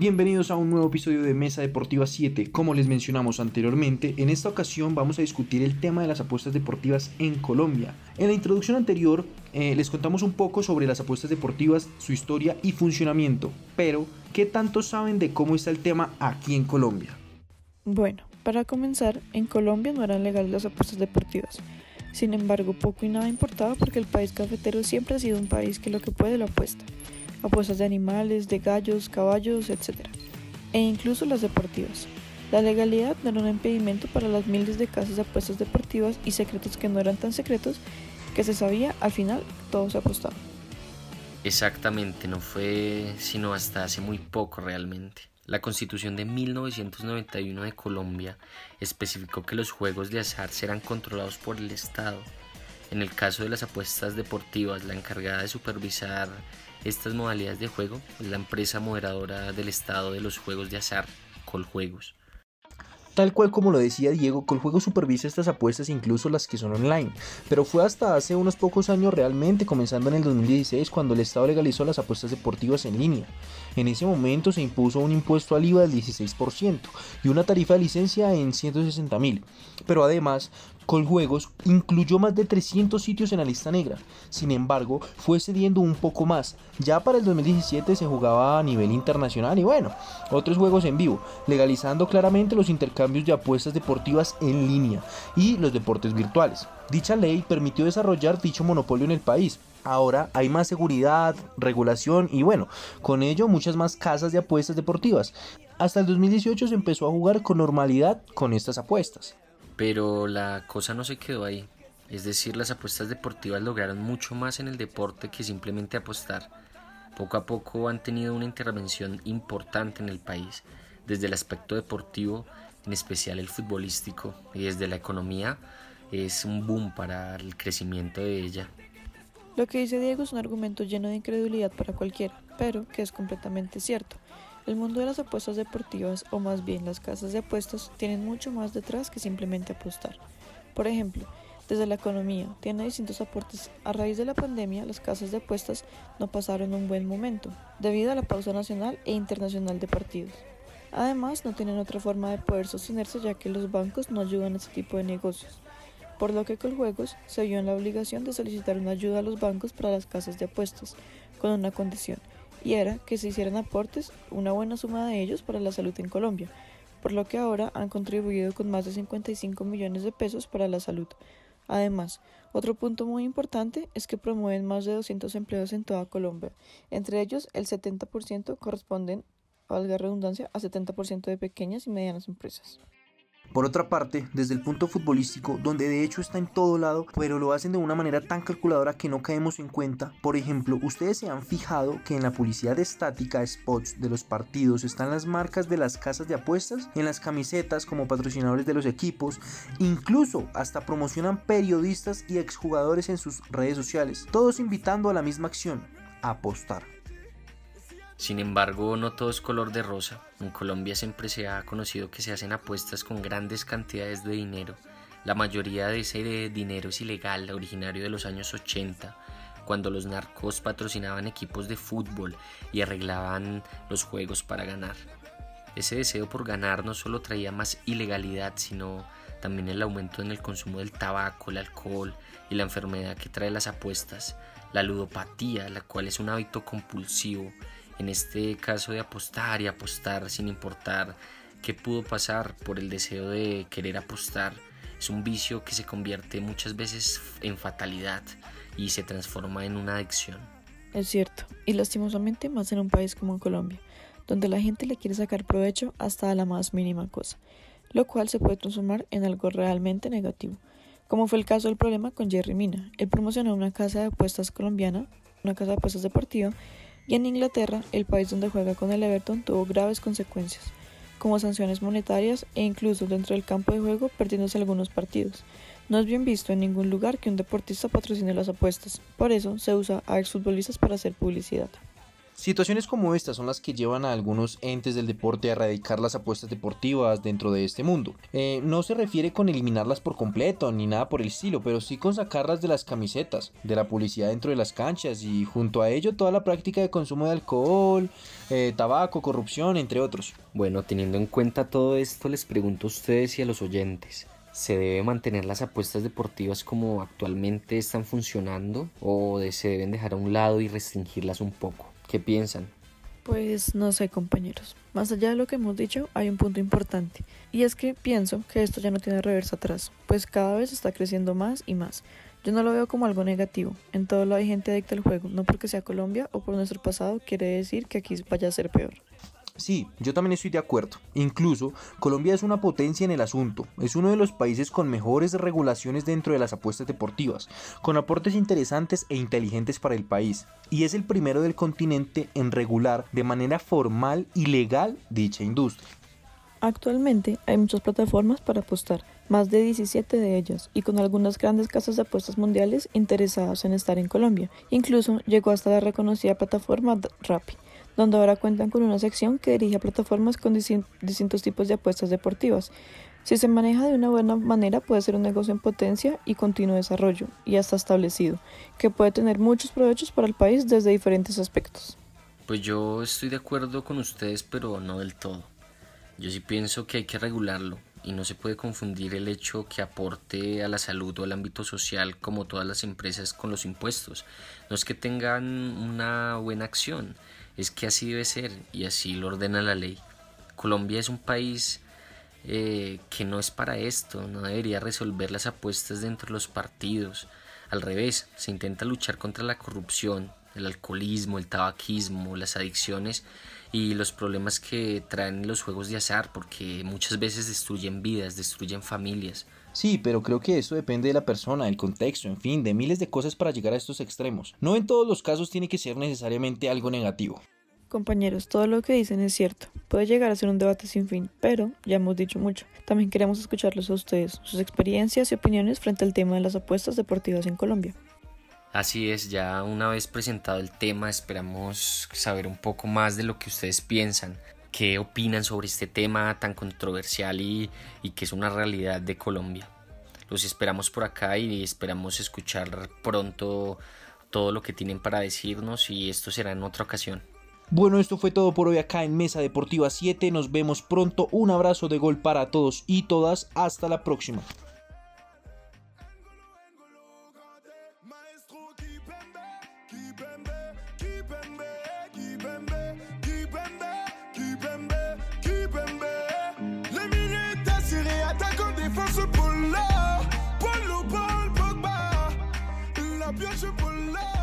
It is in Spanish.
Bienvenidos a un nuevo episodio de Mesa Deportiva 7. Como les mencionamos anteriormente, en esta ocasión vamos a discutir el tema de las apuestas deportivas en Colombia. En la introducción anterior eh, les contamos un poco sobre las apuestas deportivas, su historia y funcionamiento, pero ¿qué tanto saben de cómo está el tema aquí en Colombia? Bueno, para comenzar, en Colombia no eran legales las apuestas deportivas. Sin embargo, poco y nada importaba porque el país cafetero siempre ha sido un país que lo que puede lo apuesta apuestas de animales, de gallos, caballos, etc. E incluso las deportivas. La legalidad no era un impedimento para las miles de casas de apuestas deportivas y secretos que no eran tan secretos que se sabía, al final todo se apostaba. Exactamente, no fue sino hasta hace muy poco realmente. La Constitución de 1991 de Colombia especificó que los juegos de azar serán controlados por el Estado. En el caso de las apuestas deportivas, la encargada de supervisar estas modalidades de juego es la empresa moderadora del estado de los juegos de azar, Coljuegos. Tal cual como lo decía Diego, Coljuegos supervisa estas apuestas incluso las que son online, pero fue hasta hace unos pocos años realmente, comenzando en el 2016, cuando el Estado legalizó las apuestas deportivas en línea. En ese momento se impuso un impuesto al IVA del 16% y una tarifa de licencia en 160 mil, pero además Coljuegos incluyó más de 300 sitios en la lista negra. Sin embargo, fue cediendo un poco más. Ya para el 2017 se jugaba a nivel internacional y bueno, otros juegos en vivo, legalizando claramente los intercambios de apuestas deportivas en línea y los deportes virtuales. Dicha ley permitió desarrollar dicho monopolio en el país, Ahora hay más seguridad, regulación y bueno, con ello muchas más casas de apuestas deportivas. Hasta el 2018 se empezó a jugar con normalidad con estas apuestas. Pero la cosa no se quedó ahí. Es decir, las apuestas deportivas lograron mucho más en el deporte que simplemente apostar. Poco a poco han tenido una intervención importante en el país, desde el aspecto deportivo, en especial el futbolístico, y desde la economía, es un boom para el crecimiento de ella. Lo que dice Diego es un argumento lleno de incredulidad para cualquiera, pero que es completamente cierto. El mundo de las apuestas deportivas, o más bien las casas de apuestas, tienen mucho más detrás que simplemente apostar. Por ejemplo, desde la economía, tiene distintos aportes. A raíz de la pandemia, las casas de apuestas no pasaron un buen momento, debido a la pausa nacional e internacional de partidos. Además, no tienen otra forma de poder sostenerse ya que los bancos no ayudan a este tipo de negocios, por lo que Coljuegos se vio en la obligación de solicitar una ayuda a los bancos para las casas de apuestas, con una condición, y era que se hicieran aportes, una buena suma de ellos, para la salud en Colombia, por lo que ahora han contribuido con más de 55 millones de pesos para la salud. Además, otro punto muy importante es que promueven más de 200 empleos en toda Colombia. Entre ellos, el 70% corresponden, valga redundancia, a 70% de pequeñas y medianas empresas. Por otra parte, desde el punto futbolístico, donde de hecho está en todo lado, pero lo hacen de una manera tan calculadora que no caemos en cuenta. Por ejemplo, ustedes se han fijado que en la publicidad estática spots de los partidos están las marcas de las casas de apuestas, en las camisetas como patrocinadores de los equipos, incluso hasta promocionan periodistas y exjugadores en sus redes sociales, todos invitando a la misma acción, apostar. Sin embargo, no todo es color de rosa. En Colombia siempre se ha conocido que se hacen apuestas con grandes cantidades de dinero. La mayoría de ese dinero es ilegal, originario de los años 80, cuando los narcos patrocinaban equipos de fútbol y arreglaban los juegos para ganar. Ese deseo por ganar no solo traía más ilegalidad, sino también el aumento en el consumo del tabaco, el alcohol y la enfermedad que trae las apuestas, la ludopatía, la cual es un hábito compulsivo en este caso de apostar y apostar sin importar qué pudo pasar por el deseo de querer apostar, es un vicio que se convierte muchas veces en fatalidad y se transforma en una adicción. Es cierto, y lastimosamente más en un país como Colombia, donde la gente le quiere sacar provecho hasta la más mínima cosa, lo cual se puede transformar en algo realmente negativo, como fue el caso del problema con Jerry Mina. Él promocionó una casa de apuestas colombiana, una casa de apuestas deportiva, y en Inglaterra, el país donde juega con el Everton, tuvo graves consecuencias, como sanciones monetarias e incluso dentro del campo de juego perdiéndose algunos partidos. No es bien visto en ningún lugar que un deportista patrocine las apuestas, por eso se usa a exfutbolistas para hacer publicidad. Situaciones como estas son las que llevan a algunos entes del deporte a erradicar las apuestas deportivas dentro de este mundo. Eh, no se refiere con eliminarlas por completo ni nada por el estilo, pero sí con sacarlas de las camisetas, de la publicidad dentro de las canchas y junto a ello toda la práctica de consumo de alcohol, eh, tabaco, corrupción, entre otros. Bueno, teniendo en cuenta todo esto, les pregunto a ustedes y a los oyentes. ¿Se debe mantener las apuestas deportivas como actualmente están funcionando o se deben dejar a un lado y restringirlas un poco? ¿Qué piensan? Pues no sé, compañeros. Más allá de lo que hemos dicho, hay un punto importante. Y es que pienso que esto ya no tiene reversa atrás, pues cada vez está creciendo más y más. Yo no lo veo como algo negativo. En todo lado hay gente adicta al juego. No porque sea Colombia o por nuestro pasado quiere decir que aquí vaya a ser peor. Sí, yo también estoy de acuerdo. Incluso Colombia es una potencia en el asunto. Es uno de los países con mejores regulaciones dentro de las apuestas deportivas, con aportes interesantes e inteligentes para el país. Y es el primero del continente en regular de manera formal y legal dicha industria. Actualmente hay muchas plataformas para apostar, más de 17 de ellas, y con algunas grandes casas de apuestas mundiales interesadas en estar en Colombia. Incluso llegó hasta la reconocida plataforma Rappi donde ahora cuentan con una sección que dirige a plataformas con distintos tipos de apuestas deportivas. Si se maneja de una buena manera puede ser un negocio en potencia y continuo desarrollo, y hasta establecido, que puede tener muchos provechos para el país desde diferentes aspectos. Pues yo estoy de acuerdo con ustedes, pero no del todo. Yo sí pienso que hay que regularlo y no se puede confundir el hecho que aporte a la salud o al ámbito social como todas las empresas con los impuestos. No es que tengan una buena acción, es que así debe ser y así lo ordena la ley. Colombia es un país eh, que no es para esto, no debería resolver las apuestas dentro de los partidos. Al revés, se intenta luchar contra la corrupción, el alcoholismo, el tabaquismo, las adicciones y los problemas que traen los juegos de azar, porque muchas veces destruyen vidas, destruyen familias. Sí, pero creo que eso depende de la persona, del contexto, en fin, de miles de cosas para llegar a estos extremos. No en todos los casos tiene que ser necesariamente algo negativo. Compañeros, todo lo que dicen es cierto. Puede llegar a ser un debate sin fin, pero ya hemos dicho mucho. También queremos escucharlos a ustedes, sus experiencias y opiniones frente al tema de las apuestas deportivas en Colombia. Así es, ya una vez presentado el tema, esperamos saber un poco más de lo que ustedes piensan, qué opinan sobre este tema tan controversial y, que es una realidad de Colombia. Los esperamos por acá y esperamos escuchar pronto todo lo que tienen para decirnos y esto será en otra ocasión. Bueno, esto fue todo por hoy acá en Mesa Deportiva 7. Nos vemos pronto. Un abrazo de gol para todos y todas. Hasta la próxima. défense pour là, Paul Pogba, la pioche.